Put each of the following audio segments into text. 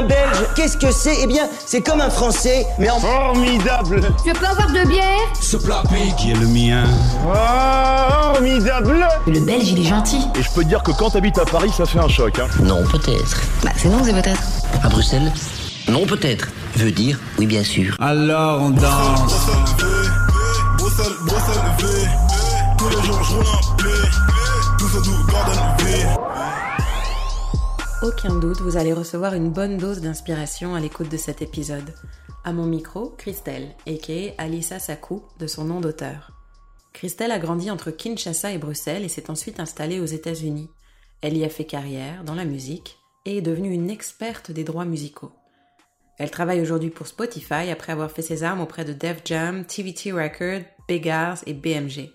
Un belge, qu'est-ce que c'est Eh bien, c'est comme un français, mais en... Formidable Je peux avoir de bière Ce plat qui est le mien. Formidable Le belge, il est gentil. Et je peux te dire que quand t'habites à Paris, ça fait un choc. Hein. Non, peut-être. Bah, c'est non, c'est peut-être. À Bruxelles Non, peut-être. Veut dire oui, bien sûr. Alors on danse. Bruxelles, Bruxelles, V. Tous les jours, je roule un P. Tout ça, tout Gordon V. Aucun doute, vous allez recevoir une bonne dose d'inspiration à l'écoute de cet épisode. À mon micro, Christelle, a.k.a. Alissa Sakou, de son nom d'auteur. Christelle a grandi entre Kinshasa et Bruxelles et s'est ensuite installée aux États-Unis. Elle y a fait carrière dans la musique et est devenue une experte des droits musicaux. Elle travaille aujourd'hui pour Spotify après avoir fait ses armes auprès de Def Jam, TVT Records, Big Hours et BMG.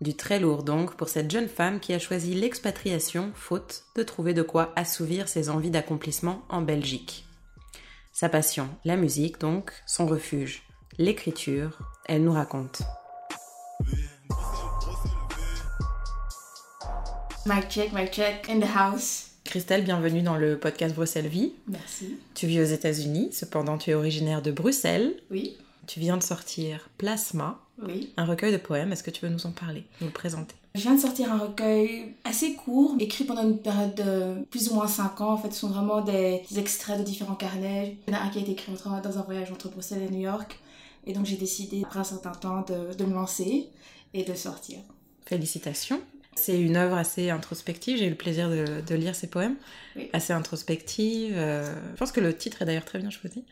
Du très lourd donc pour cette jeune femme qui a choisi l'expatriation faute de trouver de quoi assouvir ses envies d'accomplissement en Belgique. Sa passion, la musique donc, son refuge, l'écriture, elle nous raconte. Mic check, mic check, in the house. Christelle, bienvenue dans le podcast Bruxelles Vie. Merci. Tu vis aux États-Unis, cependant tu es originaire de Bruxelles. Oui, Tu viens de sortir Plasma, oui. un recueil de poèmes. Est-ce que tu veux nous en parler, nous le présenter? Je viens de sortir un recueil assez court, écrit pendant une période de plus ou moins 5 ans. En fait, ce sont vraiment des, des extraits de différents carnets. Il y en a un qui a été écrit entre- dans un voyage entre Bruxelles et New York. Et donc, j'ai décidé, après un certain temps, de, de me lancer et de sortir. Félicitations. C'est une œuvre assez introspective. J'ai eu le plaisir de, de lire ces poèmes. Oui. Assez introspective. euh, Je pense que le titre est d'ailleurs très bien choisi.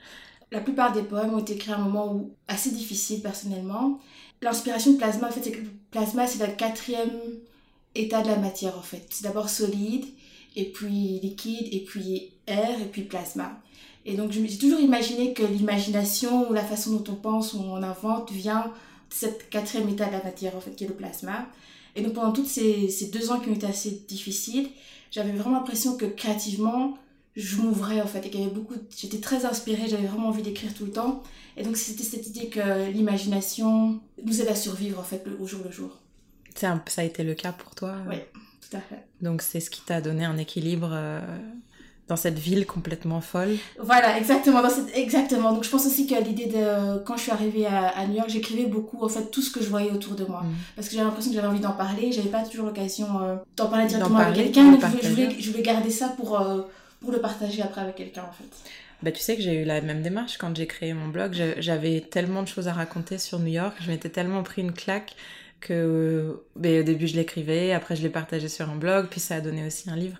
La plupart des poèmes ont été écrits à un moment où assez difficile personnellement. L'inspiration de plasma, en fait, c'est que le plasma, c'est le quatrième état de la matière, en fait. C'est d'abord solide, et puis liquide, et puis air, et puis plasma. Et donc, je me suis toujours imaginé que l'imagination, ou la façon dont on pense, ou on invente, vient de cette quatrième état de la matière, en fait, qui est le plasma. Et donc, pendant toutes ces, ces deux ans qui ont été assez difficiles, j'avais vraiment l'impression que créativement, je m'ouvrais en fait et qu'il y avait beaucoup de- j'étais très inspirée j'avais vraiment envie d'écrire tout le temps et donc c'était cette idée que l'imagination nous aide à survivre en fait le- au jour le jour un- ça a été le cas pour toi. euh, Oui. tout à fait Donc c'est ce qui t'a donné un équilibre euh, dans cette ville complètement folle? voilà exactement dans cette- exactement donc je pense aussi que l'idée de quand je suis arrivée à, à New York j'écrivais beaucoup en fait tout ce que je voyais autour de moi Mm. parce que j'avais l'impression que j'avais envie d'en parler j'avais pas toujours l'occasion euh, d'en parler directement avec quelqu'un je voulais, je, voulais, je voulais garder ça pour euh, pour le partager après avec quelqu'un en fait Bah, tu sais que j'ai eu la même démarche quand j'ai créé mon blog. J'avais tellement de choses à raconter sur New York. Je m'étais tellement pris une claque que ben, au début je l'écrivais, après je l'ai partagé sur un blog, puis ça a donné aussi un livre.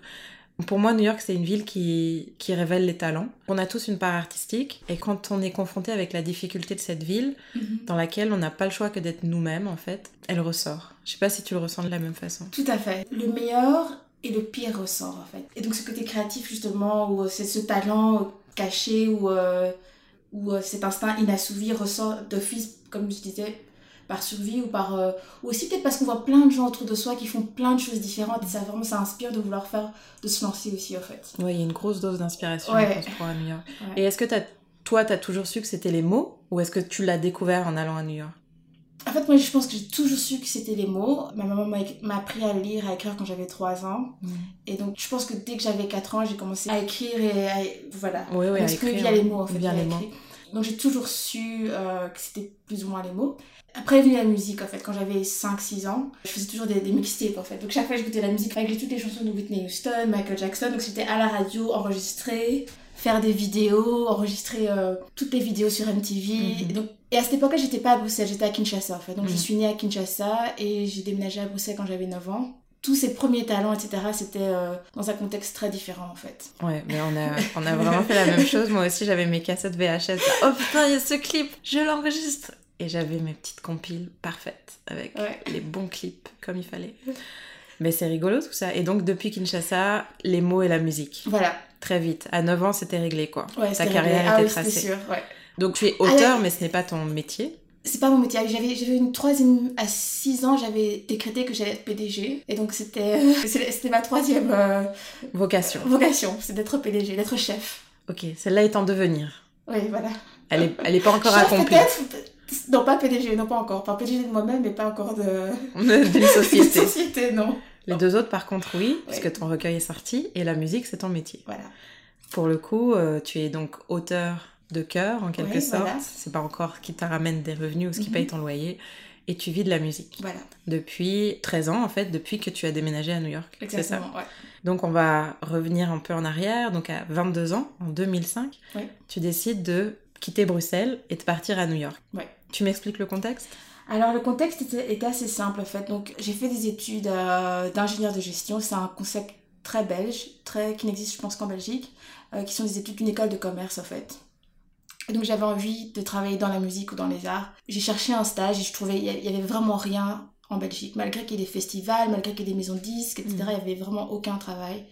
Pour moi, New York, c'est une ville qui, qui révèle les talents. On a tous une part artistique, et quand on est confronté avec la difficulté de cette ville, dans laquelle on n'a pas le choix que d'être nous-mêmes, en fait, elle ressort. Je sais pas si tu le ressens de la même façon. Tout à fait. Le meilleur et le pire ressort en fait. Et donc ce côté créatif justement, où c'est ce talent caché, ou euh, où euh, cet instinct inassouvi ressort d'office, comme je disais, par survie ou par... euh, ou aussi peut-être parce qu'on voit plein de gens autour de soi qui font plein de choses différentes et ça vraiment ça inspire de vouloir faire, de se lancer aussi en fait. Ouais, il y a une grosse dose d'inspiration Ouais. prend à New York. Ouais. Et est-ce que t'as, toi, t'as toujours su que c'était les mots, ou est-ce que tu l'as découvert en allant à New York? En fait, moi, je pense que j'ai toujours su que c'était les mots. Ma maman m'a appris à lire, à écrire quand j'avais 3 ans. Mm. Et donc, je pense que dès que j'avais 4 ans, j'ai commencé à écrire et à... Voilà. Oui, oui, à Parce que écrire, via les mots, en fait. via les écrit. Donc, j'ai toujours su euh, que c'était plus ou moins les mots. Après est venue la musique, en fait. Quand j'avais 5-6 ans, je faisais toujours des, des mixtapes, en fait. Donc, chaque fois, j'écoutais la musique avec toutes les chansons de Whitney Houston, Michael Jackson. Donc, c'était à la radio, enregistré, faire des vidéos, enregistrer euh, toutes les vidéos sur MTV. Mhm. Et donc, et à cette époque-là, j'étais pas à Bruxelles, j'étais à Kinshasa, en fait. Donc, je Mhm. suis née à Kinshasa et j'ai déménagé à Bruxelles quand j'avais 9 ans. Tous ces premiers talents, etc., c'était euh, dans un contexte très différent, en fait. Ouais, mais on a, on a vraiment fait la même chose. Moi aussi, j'avais mes cassettes VHS. Oh putain, il y a ce clip, je l'enregistre. Et j'avais mes petites compiles parfaites avec Ouais. les bons clips comme il fallait. Mais c'est rigolo tout ça. Et donc, depuis Kinshasa, les mots et la musique. Voilà. Très vite. À 9 ans, c'était réglé quoi. Ouais, Ta carrière réglé. Ah était oui, c'était tracée. sûr, ouais. Donc, tu es auteur, mais ce n'est pas ton métier. C'est pas mon métier. J'avais, j'avais une troisième, à 6 ans, j'avais décrété que j'allais être PDG. Et donc c'était, c'était c'était ma troisième euh, Vocation. vocation, c'est d'être PDG, d'être chef. Ok, celle-là est en devenir. Oui, voilà. Elle est, elle est pas encore chef accomplie Non, pas PDG, non pas encore. Enfin, PDG de moi-même, mais pas encore de... d'une société. société, non. Les deux autres, par contre, oui, puisque ton recueil est sorti et la musique, c'est ton métier. Voilà. Pour le coup, euh, tu es donc auteur de cœur en quelque sorte. voilà. C'est pas encore ce qui te ramène des revenus ou ce qui Mhm. paye ton loyer. Et tu vis de la musique. Voilà, Depuis 13 ans, en fait, depuis que tu as déménagé à New York. C'est ça exactement. Ouais. Donc on va revenir un peu en arrière. Donc à 22 ans, en 2005, Oui. tu décides de quitter Bruxelles et de partir à New York. Ouais. Tu m'expliques le contexte? Alors le contexte était, était assez simple en fait. Donc j'ai fait des études euh, d'ingénieur de gestion. C'est un concept très belge, très qui n'existe je pense qu'en Belgique, euh, qui sont des études d'une école de commerce en fait. Donc j'avais envie de travailler dans la musique ou dans les arts. J'ai cherché un stage et je trouvais il y a- il y avait vraiment rien en Belgique, malgré qu'il y ait des festivals, malgré qu'il y ait des maisons de disques, etc. Mhm. Il y avait vraiment aucun travail,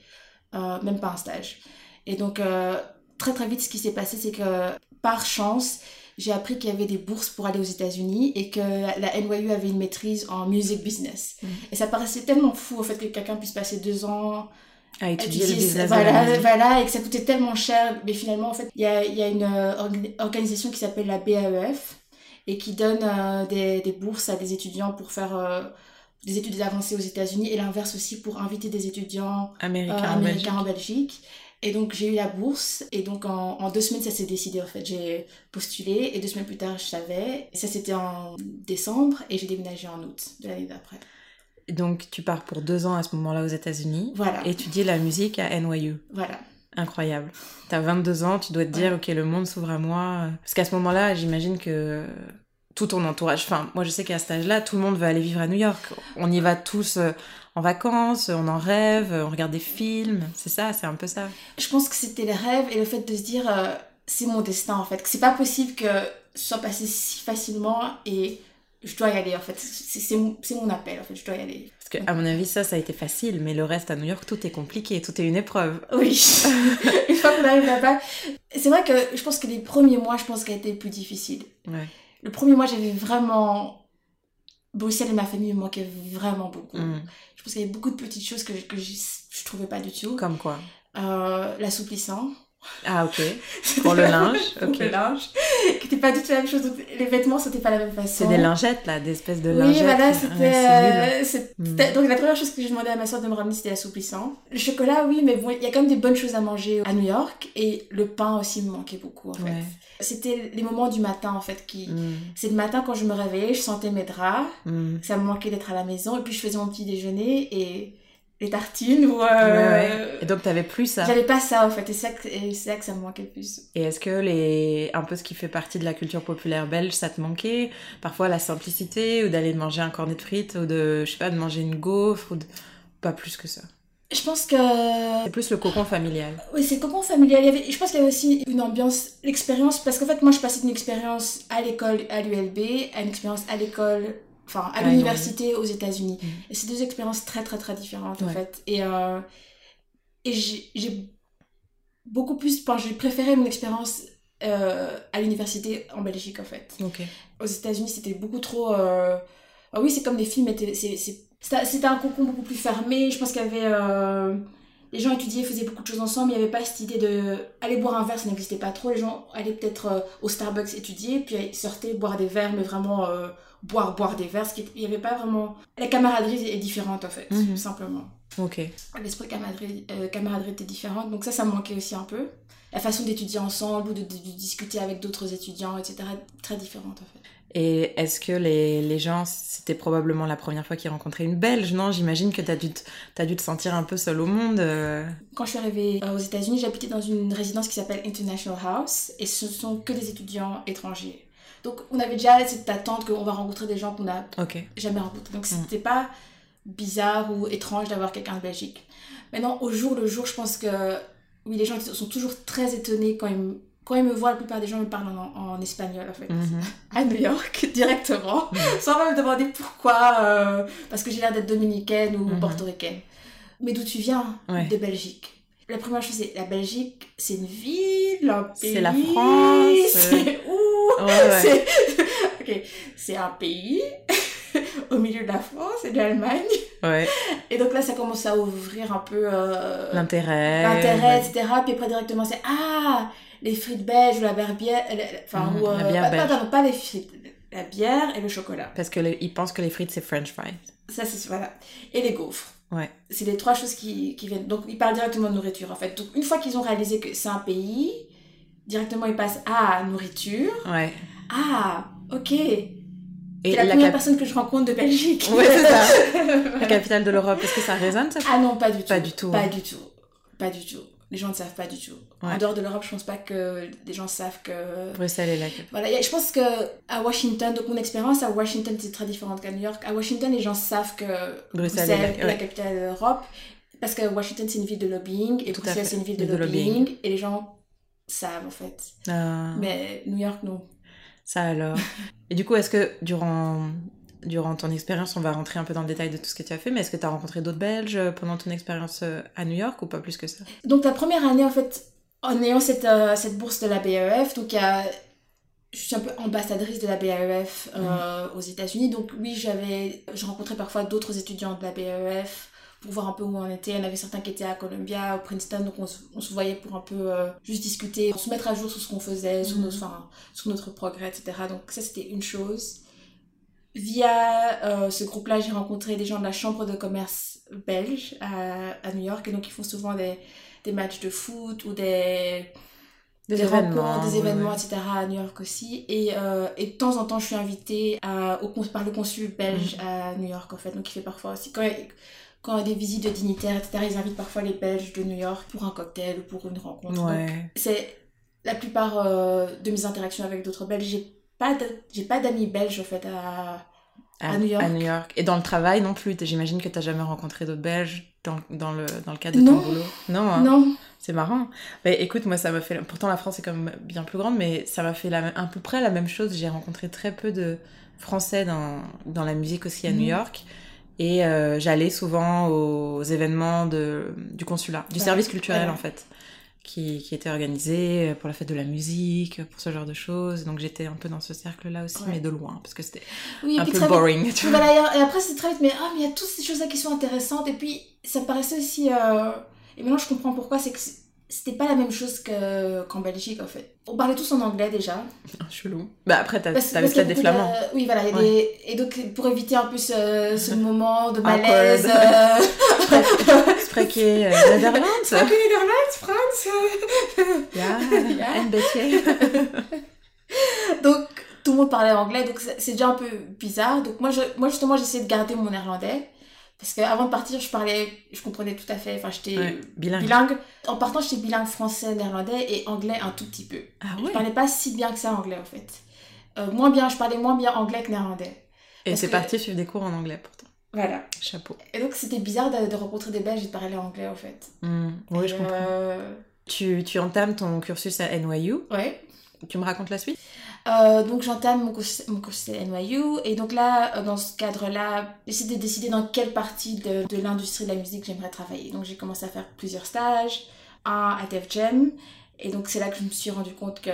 euh, même pas un stage. Et donc euh, très très vite ce qui s'est passé c'est que par chance j'ai appris qu'il y avait des bourses pour aller aux États-Unis et que la NYU avait une maîtrise en music business. Mhm. Et ça paraissait tellement fou en fait que quelqu'un puisse passer deux ans À étudier le business voilà, voilà, et que ça coûtait tellement cher. Mais finalement, en fait, il y a, il y a une euh, orga- organisation qui s'appelle la BAEF et qui donne euh, des, des bourses à des étudiants pour faire euh, des études avancées aux États-Unis et l'inverse aussi pour inviter des étudiants euh, en américains Belgique. en Belgique. Et donc j'ai eu la bourse et donc en, en deux semaines ça s'est décidé en fait. J'ai postulé et deux semaines plus tard je savais. Ça c'était en décembre et j'ai déménagé en août de l'année d'après. Donc tu pars pour deux ans à ce moment-là aux États-Unis. Voilà. Étudier la musique à NYU. Voilà. Incroyable. T'as 22 ans, tu dois te dire, ok, le monde s'ouvre à moi. Parce qu'à ce moment-là, j'imagine que tout ton entourage, enfin, moi je sais qu'à cet âge-là, tout le monde veut aller vivre à New York. On y va tous euh, en vacances, on en rêve, on regarde des films. C'est ça, c'est un peu ça. Je pense que c'était le rêve et le fait de se dire euh, c'est mon destin en fait. Que c'est pas possible que ce soit passé si facilement et je dois y aller en fait. C'est mon, appel en fait, je dois y aller. Parce que, à mon avis, ça, ça a été facile, mais le reste à New York, tout est compliqué, tout est une épreuve. Oui, une fois qu'on arrive là-bas. C'est vrai que je pense que les premiers mois, je pense qu'elle a été le plus difficile. Ouais. Le premier mois, j'avais vraiment. Bruxelles et ma famille me manquaient vraiment beaucoup. Mm. Je pense qu'il y avait beaucoup de petites choses que, je- que je, je trouvais pas du tout. Comme quoi? Euh, L'assouplissant. Ah, ok. Pour le linge, Pour ok. le linge. Qui n'était pas du tout la même chose. Donc, les vêtements, c'était pas la même façon. C'est des lingettes, là, des espèces de Oui, lingettes. voilà, c'était. c'est nul. euh, c'était- Mm. Donc, la première chose que j'ai demandé à ma soeur de me ramener, c'était l'assouplissant. Le chocolat, oui, mais bon, il y a quand même des bonnes choses à manger à New York. Et le pain aussi me manquait beaucoup, en fait. Ouais. C'était les moments du matin, en fait, qui. Mm, C'est le matin quand je me réveillais, je sentais mes draps. mm. Ça me manquait d'être à la maison. Et puis, je faisais mon petit déjeuner et les tartines ou. euh, Ouais, ouais. Et donc, t'avais plus ça. J'avais pas ça, en fait. Et c'est ça que ça me manquait le plus. Et est-ce que les un peu ce qui fait partie de la culture populaire belge, ça te manquait? Parfois la simplicité ou d'aller manger un cornet de frites ou de je sais pas de manger une gaufre ou de... pas plus que ça. Je pense que C'est plus le cocon familial. Oui, c'est le cocon familial. Il y avait, je pense qu'il y avait aussi une ambiance, l'expérience, parce qu'en fait, moi, je passais d'une expérience à l'école à l'ULB à une expérience à l'école, enfin, à l'université aux États-Unis. Mhm. Et c'est deux expériences très, très, très différentes, en fait. Et, euh, et j'ai beaucoup plus, enfin, j'ai préféré mon expérience euh, à l'université en Belgique, en fait. Ok. Aux États-Unis, c'était beaucoup trop. euh, ah oui, c'est comme des films, c'était c'était un cocon beaucoup plus fermé. Je pense qu'il y avait. Les gens étudiaient, faisaient beaucoup de choses ensemble. Il n'y avait pas cette idée de. Aller boire un verre, ça n'existait pas trop. Les gens allaient peut-être euh, au Starbucks étudier, puis sortaient boire des verres, mais vraiment euh, boire, boire des verres. Ce qui est- Il n'y avait pas vraiment. La camaraderie est différente, en fait, tout simplement. Ok. L'esprit de camaraderie, euh, camaraderie était différent. Donc ça, ça me manquait aussi un peu. La façon d'étudier ensemble ou de, de- de discuter avec d'autres étudiants, etc. Très différente, en fait. Et est-ce que les, les gens, c'était probablement la première fois qu'ils rencontraient une Belge, non? J'imagine que t'as dû, te- t'as dû te sentir un peu seul au monde. euh. Quand je suis arrivée euh, aux États-Unis, j'habitais dans une résidence qui s'appelle International House et ce sont que des étudiants étrangers. Donc on avait déjà cette attente qu'on va rencontrer des gens qu'on n'a jamais rencontrés. Donc Mm. c'était pas bizarre ou étrange d'avoir quelqu'un de Belgique. Maintenant, au jour le jour, je pense que oui, les gens sont toujours très étonnés quand ils me, quand ils me voient. La plupart des gens me parlent en, en espagnol en fait. Mhm. À New York, directement, sans même me demander pourquoi, euh, parce que j'ai l'air d'être dominicaine ou Mhm. portoricaine. Mais d'où tu viens? Ouais. De Belgique. La première chose, c'est la Belgique, c'est une ville, un pays. C'est la France, C'est où? Ouais, ouais. C'est... ok, c'est un pays au milieu de la France et de l'Allemagne. Ouais. Et donc là, ça commence à ouvrir un peu euh, L'intérêt. l'intérêt, etc. Puis après, directement, c'est Ah, les frites belges ou la bière, bière enfin, Mhm, ou, euh, la bière pas, pas les frites, la bière et le chocolat. Parce qu'ils pensent que les frites, c'est French fries. Ça, c'est voilà. Et les gaufres. Ouais. C'est les trois choses qui, qui viennent. Donc, ils parlent directement de nourriture, en fait. Donc, une fois qu'ils ont réalisé que c'est un pays, directement, ils passent à nourriture. Ouais. Ah, ok. Et C'est la, la, première cap- personne que je rencontre de Belgique. Ouais, c'est ça. la capitale de l'Europe, est-ce que ça résonne ça? Ah non, pas du tout. Pas du tout, Pas hein. du tout. Pas du tout. Les gens ne savent pas du tout. Ouais. En dehors de l'Europe, je pense pas que les gens savent que Bruxelles est la capitale. Voilà, et je pense que à Washington, donc mon expérience à Washington c'est très différente qu'à New York. À Washington, les gens savent que Bruxelles Bruxelles, est la- capitale de l'Europe parce que Washington c'est une ville de lobbying et Tout Bruxelles c'est une ville de, De lobbying, lobbying. et les gens savent en fait. Ah, Mais New York non. Ça alors. Et du coup, est-ce que durant, durant ton expérience, on va rentrer un peu dans le détail de tout ce que tu as fait, mais est-ce que tu as rencontré d'autres Belges pendant ton expérience euh, à New York ou pas plus que ça? Donc la première année en fait, en ayant cette, euh, cette bourse de la BAEF, donc je suis un peu ambassadrice de la BAEF euh, aux États-Unis. Donc oui, j'avais, je rencontrais parfois d'autres étudiants de la BAEF pour voir un peu où on était. Il y en avait certains qui étaient à Columbia, au Princeton, donc on, se- on se voyait pour un peu euh, juste discuter, se mettre à jour sur ce qu'on faisait, sur, nos, enfin, sur notre progrès, etc. Donc ça, c'était une chose. Via euh, ce groupe-là, j'ai rencontré des gens de la chambre de commerce belge à, à New York, et donc ils font souvent des, des matchs de foot ou des, Des, des événements. rencontres, des événements, ouais. etc. à New York aussi. Et, euh, et de temps en temps, je suis invitée à, au, par le consul belge Mm. à New York, en fait. Donc, il fait parfois aussi. Quand, quand il y a des visites de dignitaires, etc., ils invitent parfois les Belges de New York pour un cocktail ou pour une rencontre. Ouais. c'est la plupart euh, de mes interactions avec d'autres Belges. J'ai pas j'ai pas d'amis belges, en fait, à. à New York. À New York. Et dans le travail non plus. J'imagine que tu jamais rencontré d'autres Belges dans, dans, le, dans le cadre de Non. ton boulot. Non. hein Non. C'est marrant. Mais écoute, moi, ça m'a fait. Pourtant, la France est quand même bien plus grande, mais ça m'a fait la... à peu près la même chose. J'ai rencontré très peu de Français dans, dans la musique aussi à Mhm. New York. Et euh, j'allais souvent aux événements de, du consulat, du Ouais. service culturel Ouais. en fait, qui, qui était organisé pour la fête de la musique, pour ce genre de choses. Donc j'étais un peu dans ce cercle-là aussi, Ouais. mais de loin, parce que c'était Oui, un peu vite- boring. tu Oui, vois. voilà, et après, c'est très vite, mais ah, mais il y a toutes ces choses-là qui sont intéressantes. Et puis, ça paraissait aussi. euh, Et maintenant, je comprends pourquoi. C'est que c'était pas la même chose que- qu'en Belgique, en fait. On parlait tous en anglais déjà. Ah, Chelou. Bah après, t'as a peut-être des de- flamands. Oui, voilà. Ouais. des- Et donc, pour éviter un peu ce, ce moment de malaise. euh, Spreker euh, Netherlands. Spreek je Nederlands, Frans Ja, beetje. Donc, tout le monde parlait anglais, donc c'est c'est déjà un peu bizarre. Donc, moi, je, moi justement, j'essayais de garder mon néerlandais. Parce qu'avant de partir, je parlais, je comprenais tout à fait. Enfin, j'étais Ouais, bilingue. bilingue. En partant, j'étais bilingue français, néerlandais et anglais un tout petit peu. Ah Je ouais. parlais pas si bien que ça anglais, en fait. Euh, moins bien, je parlais moins bien anglais que néerlandais. Et c'est que- parti suivre des cours en anglais pourtant. Voilà. Chapeau. Et donc, c'était bizarre de, de rencontrer des Belges et de parler anglais, en fait. Hmm, Oui, Et, je comprends. euh, Tu, tu entames ton cursus à NYU. Ouais. Tu me racontes la suite? Euh, donc j'entame mon cursus, mon à NYU et donc là, euh, dans ce cadre-là, j'essaie de décider dans quelle partie de, de l'industrie de la musique j'aimerais travailler. Donc j'ai commencé à faire plusieurs stages, un à Def Jam et donc c'est là que je me suis rendu compte que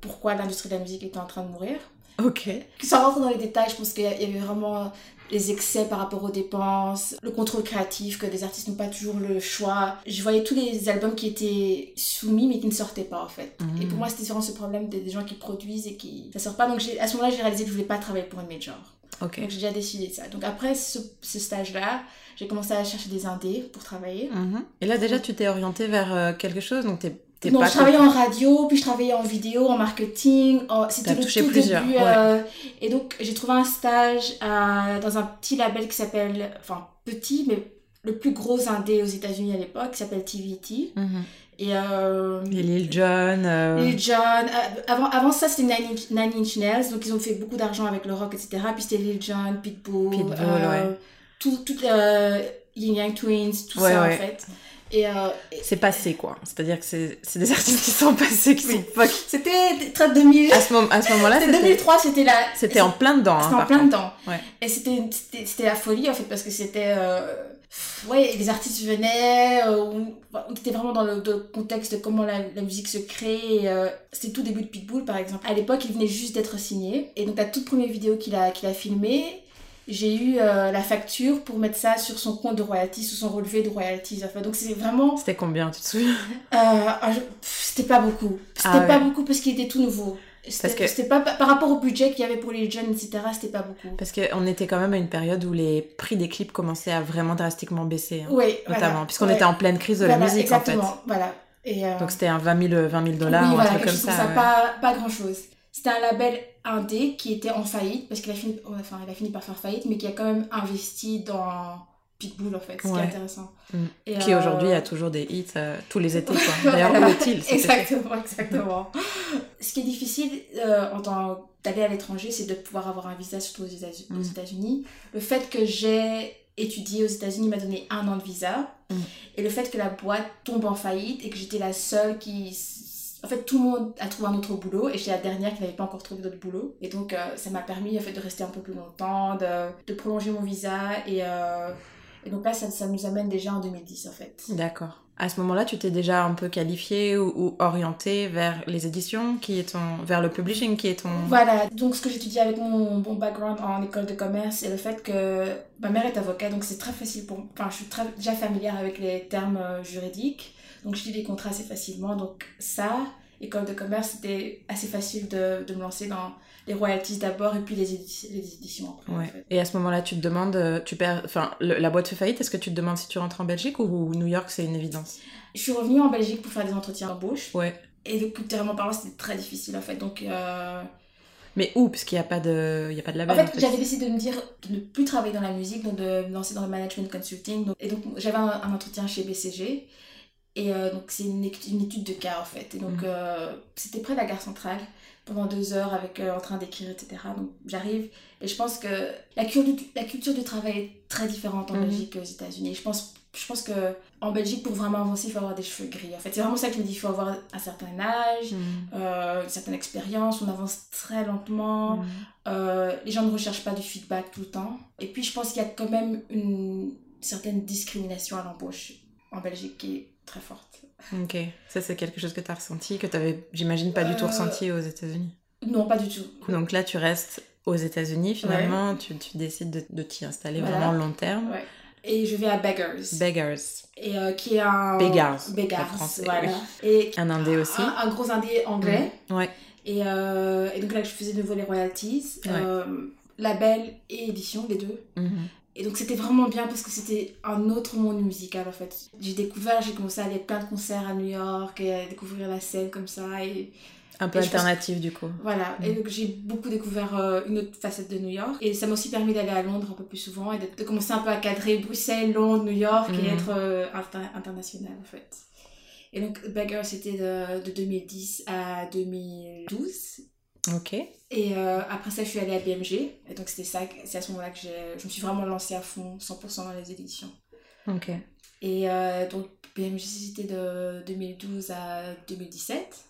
pourquoi l'industrie de la musique était en train de mourir. Ok. Sans rentrer dans les détails, je pense qu'il y avait vraiment les excès par rapport aux dépenses, le contrôle créatif, que les artistes n'ont pas toujours le choix. Je voyais tous les albums qui étaient soumis mais qui ne sortaient pas en fait. Mhm. Et pour moi, c'était vraiment ce problème des, des gens qui produisent et qui ça sort pas. Donc à ce moment-là, j'ai réalisé que je voulais pas travailler pour une major. Ok. Donc j'ai déjà décidé de ça. Donc après ce, ce stage-là, j'ai commencé à chercher des indés pour travailler. Mhm. Et là déjà tu t'es orienté vers euh, quelque chose, donc t'es Non, pas... je travaillais en radio, puis je travaillais en vidéo, en marketing. en- C'était le touché tout plusieurs, début. ouais. euh, Et donc, j'ai trouvé un stage à- dans un petit label qui s'appelle... Enfin, petit, mais le plus gros indé aux États-Unis à l'époque, qui s'appelle TVT. Mhm. Et... Euh, Et Lil Jon. euh, Lil Jon. euh, Avant, avant ça, c'était Nine Inch, Nine Inch Nails. Donc, ils ont fait beaucoup d'argent avec le rock, etc. Puis c'était Lil Jon, Pitbull. Pitbull, euh, ouais. Tout, tout, euh, Yin Yang Twins, tout Ouais, ça, ouais. en fait. Et, euh, et- C'est passé quoi. C'est-à-dire que c'est c'est des artistes qui sont passés, qui sont pas... c'était très 2000... À ce, moment, à ce moment-là, C'était c'était 2003, c'était la... c'était en plein dedans. hein, C'était en par plein contre. dedans. Ouais. Et c'était, c'était, c'était la folie, en fait, parce que c'était... euh, Ouais, les artistes venaient, euh, on, on était vraiment dans le, dans le contexte de comment la, la musique se crée. euh, c'était tout début de Pitbull, par exemple. À l'époque, il venait juste d'être signé. Et donc, la toute première vidéo qu'il a, qu'il a filmée, j'ai eu euh, la facture pour mettre ça sur son compte de royalties, sur son relevé de royalties. Enfin, donc, c'est vraiment... C'était combien, tu te souviens? Euh, ah, c'était pas beaucoup. C'était Ah pas ouais. beaucoup parce qu'il était tout nouveau. C'était que- c'était pas par rapport au budget qu'il y avait pour les jeunes, etc. C'était pas beaucoup. Parce qu'on était quand même à une période où les prix des clips commençaient à vraiment drastiquement baisser. hein, Oui, notamment, voilà. puisqu'on Ouais. était en pleine crise de Voilà, la musique exactement, en fait. Voilà. Et, euh, Donc c'était un 20 000, 20 000 dollars oui, ou un voilà, truc comme ça. ouais. pas, pas grand chose. C'était un label indé qui était en faillite parce qu'il a fini, enfin, il a fini par faire faillite, mais qui a quand même investi dans Pitbull en fait, ce qui est intéressant. Mm. Et, Qui euh, aujourd'hui a toujours des hits euh, tous les étés. quoi. D'ailleurs, où est-il Exactement, exactement. Ce qui est difficile euh, en tant d'aller à l'étranger, c'est de pouvoir avoir un visa, surtout aux Mm. États-Unis. Le fait que j'ai étudié aux États-Unis m'a donné un an de visa. Mm. Et le fait que la boîte tombe en faillite et que j'étais la seule qui. En fait, tout le monde a trouvé un autre boulot et j'étais la dernière qui n'avait pas encore trouvé d'autre boulot. Et donc, euh, ça m'a permis en fait, de rester un peu plus longtemps, de, de prolonger mon visa. Et, euh, et donc là, ça, ça nous amène déjà en 2010 en fait. D'accord. À ce moment-là, tu t'es déjà un peu qualifié ou, ou orienté vers les éditions, qui est ton, vers le publishing, qui est ton. Voilà, donc ce que j'étudie avec mon, mon background en école de commerce, c'est le fait que ma mère est avocate, donc c'est très facile pour Enfin, je suis très, déjà familière avec les termes euh, juridiques, donc je lis des contrats assez facilement. Donc ça, école de commerce, c'était assez facile de, de me lancer dans les royalties d'abord et puis les, édi- les éditions après. en fait. Et à ce moment-là, tu te demandes, euh, tu perds, enfin, la boîte fait faillite. Est-ce que tu te demandes si tu rentres en Belgique ou New York, c'est une évidence? Je suis revenue en Belgique pour faire des entretiens d'embauche. Ouais. Et donc, culturellement parlant, c'était très difficile en fait. Donc, euh, Mais où? Parce qu'il n'y a pas de, il y a pas de En fait, j'avais décidé de me dire de ne plus travailler dans la musique, donc de me lancer dans le management consulting. Donc- et donc, j'avais un, un entretien chez BCG. Et euh, donc, c'est une, étude de cas, en fait. Et donc, Mhm. euh, c'était près de la gare centrale, pendant deux heures, avec, euh, en train d'écrire, etc. Donc, j'arrive. Et je pense que la, culture du- la culture du travail est très différente en Mhm. Belgique qu'aux États-Unis. Je pense, je pense que en Belgique, pour vraiment avancer, il faut avoir des cheveux gris. En fait, c'est vraiment ça que je me dis. Il faut avoir un certain âge, euh, une certaine expérience. On avance très lentement. Euh, les gens ne recherchent pas du feedback tout le temps. Et puis, je pense qu'il y a quand même une certaine discrimination à l'embauche en Belgique qui est très forte. Ok. Ça, c'est quelque chose que tu as ressenti, que tu avais, j'imagine, pas du tout Euh, ressenti aux États-Unis? Non, pas du tout. Donc là, tu restes aux États-Unis finalement. Tu, tu décides de, de t'y installer Voilà. vraiment long terme. Ouais. Et je vais à Beggars. Beggars. et euh, qui est un... Beggars, Beggars, français, voilà. oui. Et Un indé aussi. un, un gros indé anglais. Ouais. Et, euh, et donc là, je faisais de nouveau les royalties. Ouais. euh, label et édition, les deux. Mhm. Et donc c'était vraiment bien parce que c'était un autre monde musical en fait. J'ai découvert, j'ai commencé à aller à plein de concerts à New York et à découvrir la scène comme ça. Et Un peu Et je pense- alternatif du coup. voilà, et Mm. donc j'ai beaucoup découvert euh, une autre facette de New York. Et ça m'a aussi permis d'aller à Londres un peu plus souvent et de, commencer un peu à cadrer Bruxelles, Londres, New York et être euh, inter- international en fait. Et donc Beggar c'était de, de 2010 à 2012. Ok. Et euh, après ça, je suis allée à BMG. Et donc, c'était ça, c'est à ce moment-là que je me suis vraiment lancée à fond, 100% dans les éditions. Ok. Et euh, donc, BMG, c'était de 2012 à 2017.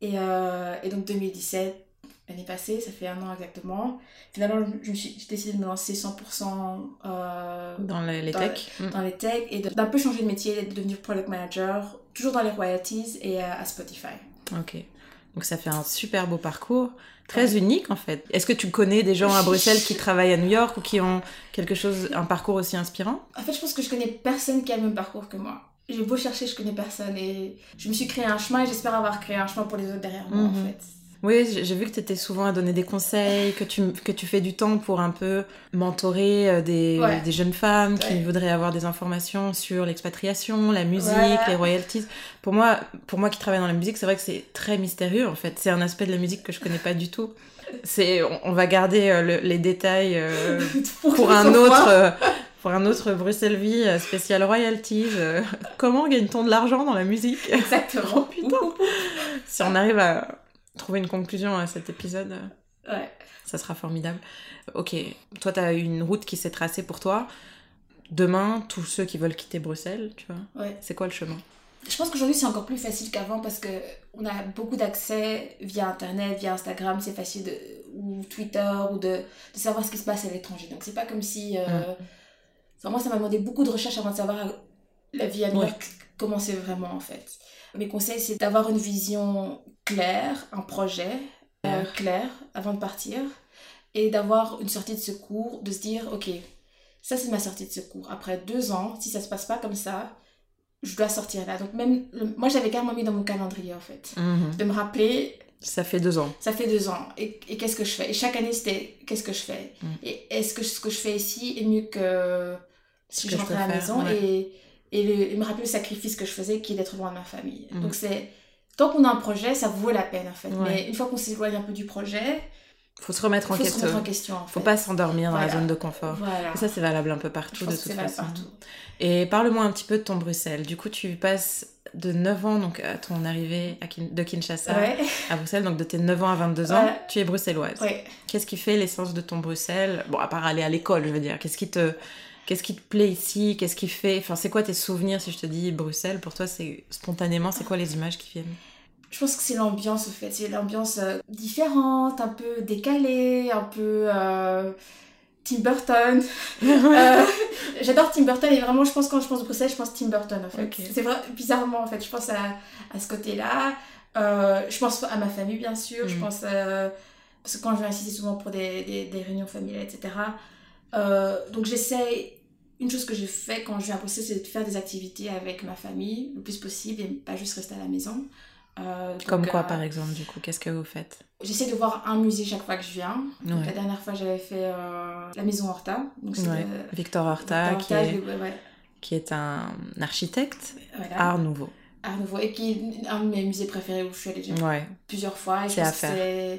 Et, euh, et donc, 2017, l'année passée, ça fait un an exactement. Finalement, j'ai décidé de me lancer 100% euh, Dans les, les Dans techs. Mm. dans les techs et d'un peu changer de métier, de devenir product manager, toujours dans les royalties et à Spotify. Ok. Donc ça fait un super beau parcours, très unique en fait. Est-ce que tu connais des gens à Bruxelles qui travaillent à New York ou qui ont quelque chose, un parcours aussi inspirant? En fait, je pense que je connais personne qui a le même parcours que moi. J'ai beau chercher, je connais personne et je me suis créé un chemin et j'espère avoir créé un chemin pour les autres derrière moi en Mhm. fait. Oui, j'ai vu que tu étais souvent à donner des conseils, que tu, que tu fais du temps pour un peu mentorer euh, des, Ouais. des jeunes femmes qui Ouais. voudraient avoir des informations sur l'expatriation, la musique, Voilà. les royalties. Pour moi, pour moi qui travaille dans la musique, c'est vrai que c'est très mystérieux en fait. C'est un aspect de la musique que je connais pas du tout. C'est, on, on va garder euh, le- les détails euh, pour un autre euh, pour un autre Bruxelles Vie spécial royalties. comment gagne-t-on de l'argent dans la musique? Exactement. Oh, putain. Si on arrive à trouver une conclusion à cet épisode, euh, Ouais. ça sera formidable. Ok, toi tu as une route qui s'est tracée pour toi. Demain, tous ceux qui veulent quitter Bruxelles, tu vois, Ouais. c'est quoi le chemin? Je pense qu'aujourd'hui c'est encore plus facile qu'avant parce que on a beaucoup d'accès via internet, via Instagram, c'est facile de ou Twitter ou de, de savoir ce qui se passe à l'étranger. Donc c'est pas comme si euh, Mm. enfin, moi ça m'a demandé beaucoup de recherches avant de savoir la vie à New. York comment c'est vraiment en fait. Mes conseils c'est d'avoir une vision claire, un projet euh, clair avant de partir et d'avoir une sortie de secours, de se dire ok ça c'est ma sortie de secours. Après deux ans, si ça se passe pas comme ça, je dois sortir là. Donc même, le- moi j'avais carrément mis dans mon calendrier en fait, de me rappeler Ça fait deux ans. Ça fait deux ans. Et, et qu'est-ce que je fais? Et chaque année, c'était qu'est-ce que je fais? Mm. Et est-ce que ce que je fais ici est mieux que si je peux à la maison? ouais. et, et, le- et me rappeler le sacrifice que je faisais qui est d'être loin de ma famille. Mm. Donc c'est. Tant qu'on a un projet, ça vaut la peine en fait. Ouais. Mais une fois qu'on s'éloigne un peu du projet, Faut se remettre en faut se question. remettre en question. En Faut pas s'endormir dans la zone de confort. Voilà. Et ça, c'est valable un peu partout de toute façon. partout. Et parle-moi un petit peu de ton Bruxelles. Du coup, tu passes de 9 ans, donc à ton arrivée à Kin- de Kinshasa Ouais. à Bruxelles, donc de tes 9 ans à 22 ans, Ouais. tu es bruxelloise. Qu'est-ce qui fait l'essence de ton Bruxelles? Bon, à part aller à l'école, je veux dire. Qu'est-ce qui te, qu'est-ce qui te plaît ici Qu'est-ce qui fait Enfin, c'est quoi tes souvenirs si je te dis Bruxelles Pour toi, c'est spontanément, c'est quoi les images qui viennent? Je pense que c'est l'ambiance en fait. C'est l'ambiance euh, différente, un peu décalée, un peu. euh, Tim Burton. Euh, J'adore Tim Burton et vraiment, je pense quand je pense Bruxelles, je pense Tim Burton en fait. C'est vrai, bizarrement en fait, je pense à, à ce côté-là. Euh, je pense à ma famille bien sûr, je Mm. pense. euh, parce que quand je viens ici, c'est souvent pour des, des, des réunions familiales, etc. Donc j'essaie. Une chose que je fais quand je viens à Bruxelles, c'est de faire des activités avec ma famille le plus possible et pas juste rester à la maison. Euh, donc, Comme quoi, euh, par exemple, du coup Qu'est-ce que vous faites? J'essaie de voir un musée chaque fois que je viens. Donc, la dernière fois, j'avais fait euh, la maison Horta. Donc, Ouais. de- Victor Horta, Victor qui est, ouais, qui un architecte voilà. art nouveau. Art Nouveau. Et qui est un de mes musées préférés où je suis allée déjà plusieurs fois. C'est à faire.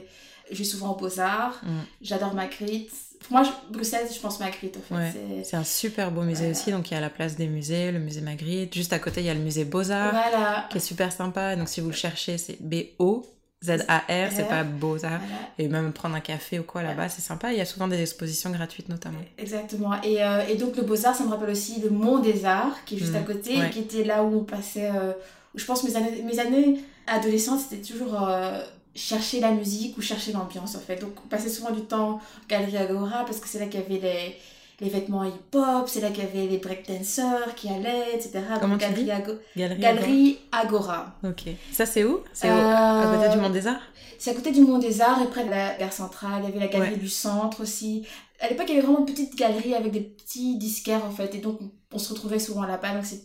Je vais souvent aux Beaux-Arts. Mm. J'adore Magritte. Pour moi, je- Bruxelles, je pense Magritte, en fait. Ouais. C'est- un super beau musée Voilà. aussi, donc il y a la place des musées, le musée Magritte. Juste à côté, il y a le musée Beaux-Arts, Voilà. qui est super sympa. Donc si vous le cherchez, c'est B-O-Z-A-R, c'est pas Beaux-Arts. Voilà. Et même prendre un café ou quoi là-bas, c'est sympa. Il y a souvent des expositions gratuites notamment. Exactement. Et, euh, et donc, le Beaux-Arts, ça me rappelle aussi le Mont des Arts, qui est juste Mm, à côté, ouais. et qui était là où on passait. euh, où je pense mes années, mes années adolescentes, c'était toujours euh, chercher la musique ou chercher l'ambiance, en fait. Donc, on passait souvent du temps Galerie Agora, parce que c'est là qu'il y avait les, les vêtements hip-hop, c'est là qu'il y avait les breakdancers qui allaient, etc. Comment donc, tu dis Galerie, Ago- Galerie. Galerie Agora. Agora. Ok. Ça c'est où? C'est Euh, à côté du Monde des Arts? C'est à côté du Mont des Arts et près de la gare centrale. Il y avait la galerie Ouais. du centre aussi. À l'époque, il y avait vraiment une petite galerie avec des petits disquaires en fait. Et donc, on se retrouvait souvent là-bas. Donc, c'est.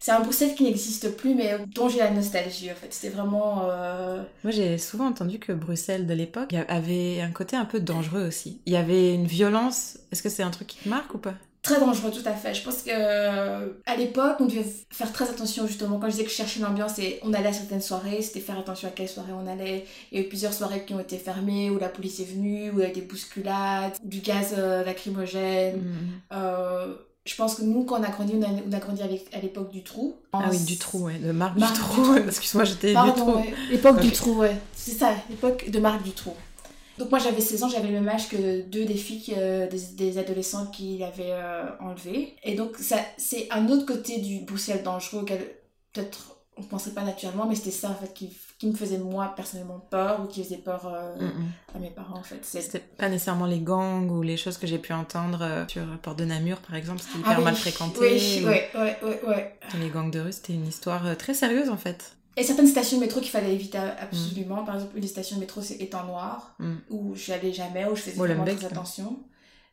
C'est un Bruxelles qui n'existe plus, mais dont j'ai la nostalgie en fait. C'était vraiment. euh, Moi, j'ai souvent entendu que Bruxelles de l'époque avait un côté un peu dangereux aussi. Il y avait une violence. Est-ce que c'est un truc qui te marque ou pas? Très dangereux, tout à fait. Je pense que euh, à l'époque, on devait faire très attention justement. Quand je disais que je cherchais l'ambiance et on allait à certaines soirées, c'était faire attention à quelle soirée on allait. Il y a eu plusieurs soirées qui ont été fermées, où la police est venue, où il y a eu des bousculades, du gaz euh, lacrymogène. Mm. Euh, je pense que nous, quand on a grandi, on a, on a grandi avec, à l'époque du trou. Ah oui, du trou, ouais. De Marc, Marc du trou. Excuse-moi, j'étais du trou. ouais. L'époque du Ok. trou, ouais. C'est ça, l'époque de Marc Dutroux. Donc moi j'avais 16 ans, j'avais le même âge que deux des filles, euh, des, des adolescents qui l'avaient euh, enlevé. Et donc ça, c'est un autre côté du Bruxelles dangereux auquel peut-être on ne penserait pas naturellement, mais c'était ça en fait qui, qui me faisait moi personnellement peur ou qui faisait peur euh, Mm, mm. à mes parents en fait. C'est- C'était pas nécessairement les gangs ou les choses que j'ai pu entendre euh, sur Port de Namur, par exemple, c'était hyper Ah oui, mal fréquenté. Oui, ou- ouais, ouais, ouais, ouais. Les gangs de rue, c'était une histoire euh, très sérieuse en fait. Et certaines stations de métro qu'il fallait éviter absolument. Par exemple, une des stations de métro, c'est Étang Noir, Mm. où je allais jamais, où je faisais vraiment très attention.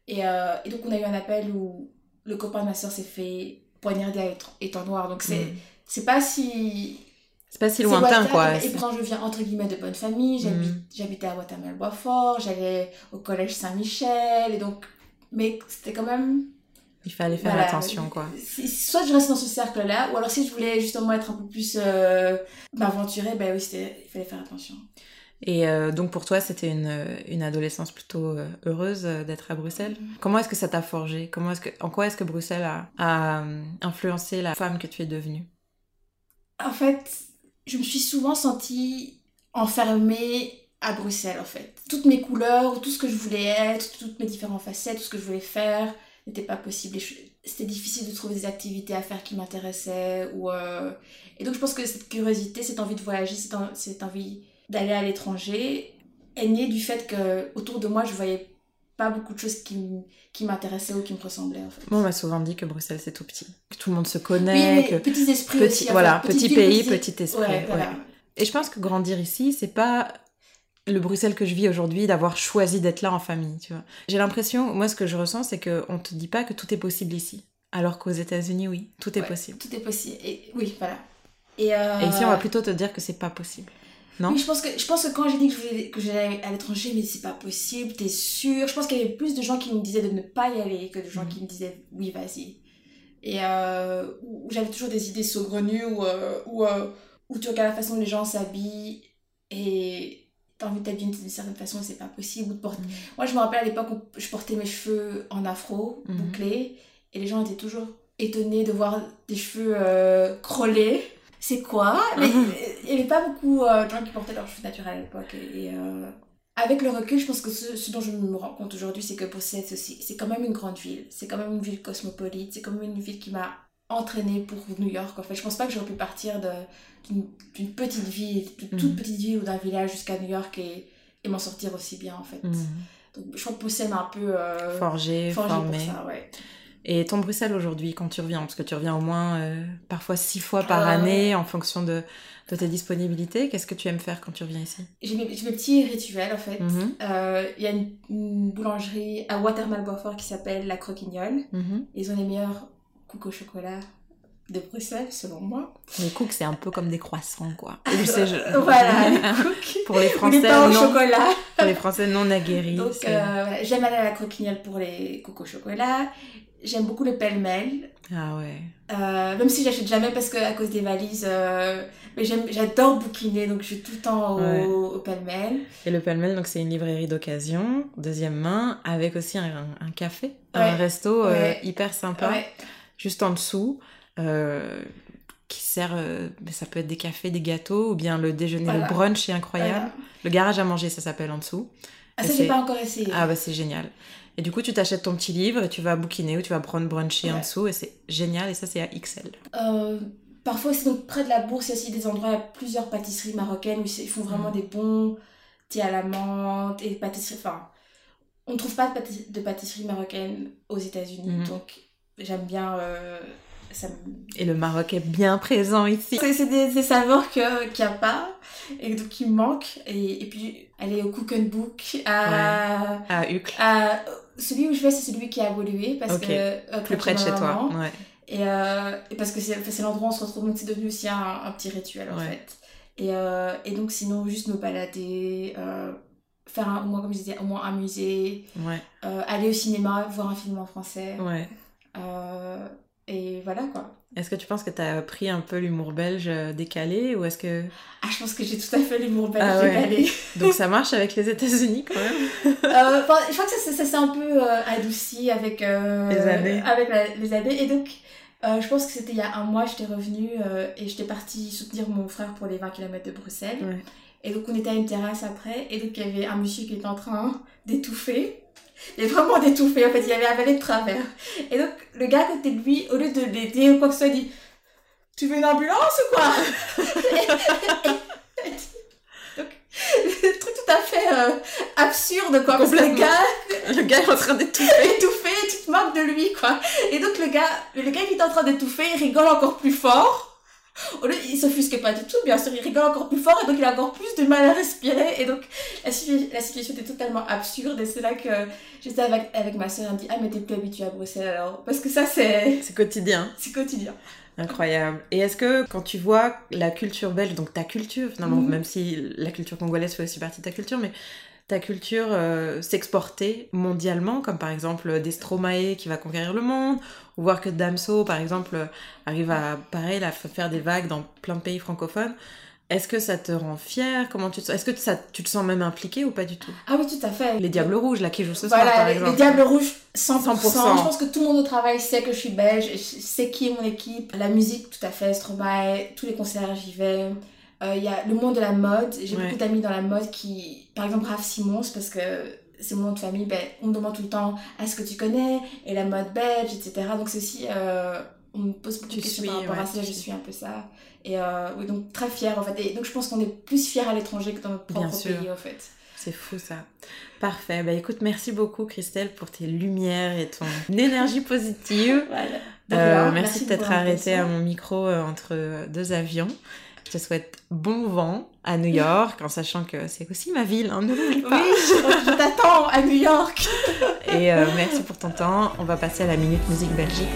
Et, euh, et donc, on a eu un appel où le copain de ma soeur s'est fait poignarder à Étang- Étang Noir. Donc, c'est Mm. c'est pas si. C'est pas si lointain quoi. Et pourtant, je viens entre guillemets de bonne famille. Mm. J'habitais à Watermal-Boisfort, j'allais au collège Saint-Michel. Et donc. Mais c'était quand même. Il fallait faire Voilà. attention quoi. Soit je reste dans ce cercle-là, ou alors si je voulais justement être un peu plus euh, m'aventurer, ben oui, il fallait faire attention. Et euh, donc pour toi, c'était une, une adolescence plutôt euh, heureuse d'être à Bruxelles. Comment est-ce que ça t'a forgé? Comment est-ce que, En quoi est-ce que Bruxelles a, a, influencé la femme que tu es devenue? En fait, je me suis souvent sentie enfermée à Bruxelles, en fait. Toutes mes couleurs, tout ce que je voulais être, toutes mes différentes facettes, tout ce que je voulais faire n'était pas possible. C'était difficile de trouver des activités à faire qui m'intéressaient. Euh, Et donc je pense que cette curiosité, cette envie de voyager, cette, cette envie d'aller à l'étranger est née du fait que autour de moi, je voyais pas beaucoup de choses qui, qui m'intéressaient ou qui me ressemblaient, en fait. Moi, on m'a souvent dit que Bruxelles c'est tout petit, que tout le monde se connaît, mais que petits esprits petit, aussi. voilà, fait. Petit pays, petit- petit esprit. Ouais, ouais. voilà. Et je pense que grandir ici, c'est pas le Bruxelles que je vis aujourd'hui, d'avoir choisi d'être là en famille, tu vois. J'ai l'impression, moi, ce que je ressens, c'est qu'on te dit pas que tout est possible ici. Alors qu'aux États-Unis, oui, tout est Ouais. possible. Tout est possible. Et, oui, voilà. Et, euh, Et ici, on va plutôt te dire que c'est pas possible. Non Oui, je pense que je pense que quand j'ai dit que je voulais que j'allais à l'étranger, mais c'est pas possible, t'es sûr? Je pense qu'il y avait plus de gens qui me disaient de ne pas y aller que de gens Mhm. qui me disaient oui, vas-y. Et euh, j'avais toujours des idées saugrenues où, euh, où, euh, où tu regardes la façon dont les gens s'habillent et t'as envie de t'habiller d'une certaine façon c'est pas possible. Ou de porter... Mhm. Moi, je me rappelle à l'époque où je portais mes cheveux en afro, Mhm. bouclés, et les gens étaient toujours étonnés de voir des cheveux euh, crôlés. C'est quoi? Mais Mhm. il n'y avait pas beaucoup euh, de gens qui portaient leurs cheveux naturels à l'époque. Et, euh, avec le recul, je pense que ce, ce dont je me rends compte aujourd'hui, c'est que Bruxelles, c'est aussi- c'est quand même une grande ville. C'est quand même une ville cosmopolite. C'est quand même une ville qui m'a entraînée pour New York. En fait, je pense pas que j'aurais pu partir d'une petite ville, d'une toute Mhm. petite ville ou d'un village jusqu'à New York et, et m'en sortir aussi bien, en fait. Donc, je crois que Bruxelles m'a un peu euh, Forgé, formé. pour ça, ouais. Et ton Bruxelles aujourd'hui, quand tu reviens, parce que tu reviens au moins euh, parfois six fois par Ah. année en fonction de, de tes disponibilités, qu'est-ce que tu aimes faire quand tu reviens ici? J'ai mes, petits rituels, en fait. Mhm. Euh, Il y a une, une boulangerie à Watermal Beaufort qui s'appelle La Croquignole. Mhm. Ils ont les meilleurs cookies au chocolat de Bruxelles, selon moi. Les cooks, c'est un peu comme des croissants, quoi. Je sais, je- voilà, les cookies. Pour les Français, les pains au non, chocolat. pour les Français non aguerris. Donc, euh, voilà, j'aime aller à La Croquignole pour les cookies au chocolat. J'aime beaucoup le pêle-mêle. Ah ouais. Euh, même si j'achète jamais parce que à cause des valises, euh, mais j'adore bouquiner, donc je suis tout le temps au, Ouais. au pêle-mêle. Et le pêle-mêle, donc c'est une librairie d'occasion, deuxième main, avec aussi un, un café, un resto euh, Ouais. hyper sympa, Ouais. juste en dessous, euh, qui sert, euh, ça peut être des cafés, des gâteaux, ou bien le déjeuner, Voilà. le brunch est incroyable. Voilà. Le garage à manger, ça s'appelle en dessous. Ah, Et ça, c'est- j'ai pas encore essayé. Ah bah c'est génial. Et du coup, tu t'achètes ton petit livre et tu vas bouquiner ou tu vas prendre bruncher en Ouais. dessous et c'est génial et ça c'est à XL. Euh, parfois aussi, donc près de la bourse, il y a aussi des endroits, il y a plusieurs pâtisseries marocaines où ils font vraiment Mhm. des bons thés à la menthe et pâtisseries. Enfin, on ne trouve pas de, pâtis- de pâtisserie marocaine aux États-Unis, Mhm. donc j'aime bien. euh, ça Et le Maroc est bien présent ici. C'est des, des saveurs qu'il n'y a pas et donc qui me manquent. Et, et puis aller au Cook and Book à. À Uccle, à- celui où je vais, c'est celui qui a évolué parce que. euh, plus près de chez toi. Ouais. Et, euh, et parce que c'est l'endroit où on se retrouve, donc c'est devenu aussi un, un petit rituel en Ouais. fait. Et, euh, et donc sinon, juste me balader, faire un, au moins, comme je disais, au moins un musée, Ouais. aller au cinéma, voir un film en français. Ouais. Et voilà quoi. Est-ce que tu penses que tu as appris un peu l'humour belge euh, décalé ou est-ce que Ah, je pense que j'ai tout à fait l'humour belge Ah ouais. décalé. donc ça marche avec les États-Unis quand même Euh, je crois que ça, ça, ça s'est un peu euh, adouci avec, euh, Les années. avec la- les années. Et donc, je pense que c'était il y a un mois, j'étais revenue et j'étais partie soutenir mon frère pour les 20 km de Bruxelles. Ouais. Et donc, on était à une terrasse après. Et donc, il y avait un monsieur qui était en train d'étouffer. Et vraiment d'étouffer, en fait, il avait avalé de travers. Et donc, le gars à côté de lui, au lieu de l'aider ou quoi que ce soit, dit Tu veux une ambulance ou quoi? Donc, le truc tout à fait euh, absurde, quoi. Parce que le gars, Le gars est en train d'étouffer. étouffé, tu te moques de lui, quoi. Et donc le gars, le gars qui est en train d'étouffer, il rigole encore plus fort. Au lieu, il s'offusque pas du tout, bien sûr, il rigole encore plus fort et donc il a encore plus de mal à respirer. Et donc la, la situation était totalement absurde et c'est là que j'étais avec, avec ma soeur, elle me dit Ah, mais t'es plus habituée à Bruxelles alors. Parce que ça, c'est C'est quotidien. c'est quotidien. Incroyable. Et est-ce que quand tu vois la culture belge, donc ta culture finalement, Mhm. même si la culture congolaise fait aussi partie de ta culture, mais ta culture euh, s'exporter mondialement, comme par exemple des Stromae qui va conquérir le monde, ou voir que Damso, par exemple, arrive à, pareil, à faire des vagues dans plein de pays francophones, est-ce que ça te rend fier Comment tu te sens Est-ce que ça, tu te sens même impliqué ou pas du tout? Ah oui, tout à fait. Les Diables Rouges, là, qui jouent ce soir, par les, exemple. les Diables Rouges, 100%. 100%. Je pense que tout le monde au travail sait que je suis belge, sait qui est mon équipe. La musique, tout à fait, Stromae, tous les concerts, j'y vais. Euh, Il y a le monde de la mode. J'ai Ouais. beaucoup d'amis dans la mode qui, par exemple, Raph Simons, parce que c'est mon nom de famille, ben, on me demande tout le temps est-ce que tu connais? Et la mode belge, etc. Donc c'est aussi, euh, on me pose beaucoup de questions par rapport ouais, à ça, je suis. un peu ça. Et euh, oui, donc très fière en fait. Et donc je pense qu'on est plus fiers à l'étranger que dans notre Bien propre sûr. pays en fait. C'est fou ça. Parfait. Bah écoute, merci beaucoup Christelle pour tes lumières et ton énergie positive. Voilà. Euh, voilà, merci de t'être arrêtée à mon micro euh, entre deux avions. Je te souhaite bon vent à New York, en sachant que c'est aussi ma ville, hein, ne l'oublie Oui, pas. je, je t'attends à New York. Et euh, merci pour ton temps. On va passer à la Minute Musique Belgique.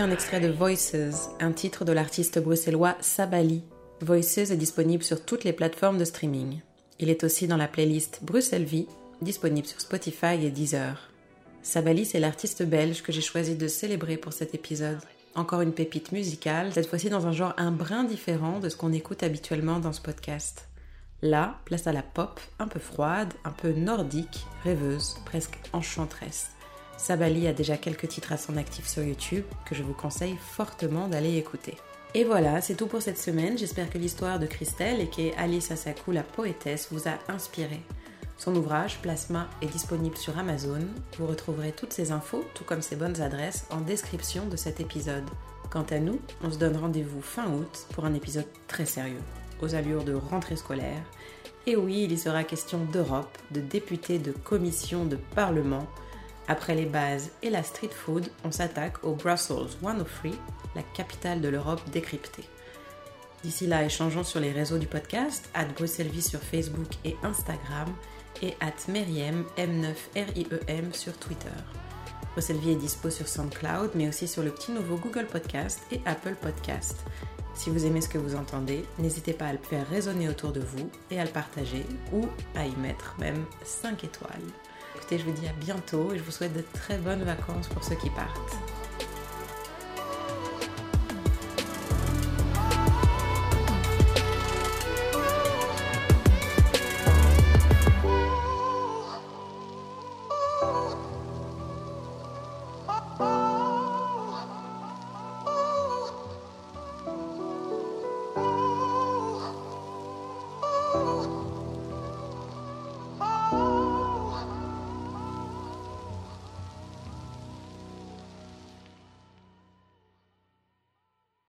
Un extrait de Voices, un titre de l'artiste bruxellois Sabali. Voices est disponible sur toutes les plateformes de streaming. Il est aussi dans la playlist Bruxelles Vie, disponible sur Spotify et Deezer. Sabali, c'est l'artiste belge que j'ai choisi de célébrer pour cet épisode. Encore une pépite musicale, cette fois-ci dans un genre un brin différent de ce qu'on écoute habituellement dans ce podcast. Là, place à la pop, un peu froide, un peu nordique, rêveuse, presque enchanteresse. Sabali a déjà quelques titres à son actif sur YouTube que je vous conseille fortement d'aller écouter. Et voilà, c'est tout pour cette semaine. J'espère que l'histoire de Christelle, et qui est Alice Asakou, la poétesse, vous a inspiré. Son ouvrage, Plasma, est disponible sur Amazon. Vous retrouverez toutes ses infos, tout comme ses bonnes adresses, en description de cet épisode. Quant à nous, on se donne rendez-vous fin août pour un épisode très sérieux, aux allures de rentrée scolaire. Et oui, il y sera question d'Europe, de députés, de commissions, de parlement. Après les bases et la street food, on s'attaque au Brussels 103, la capitale de l'Europe décryptée. D'ici là, échangeons sur les réseaux du podcast, at Bruxelles sur Facebook et Instagram, et at Meriem, M9RIEM sur Twitter. Bruxelles est dispo sur SoundCloud, mais aussi sur le petit nouveau Google Podcast et Apple Podcast. Si vous aimez ce que vous entendez, n'hésitez pas à le faire résonner autour de vous et à le partager ou à y mettre même 5 étoiles. Je vous dis à bientôt et je vous souhaite de très bonnes vacances pour ceux qui partent.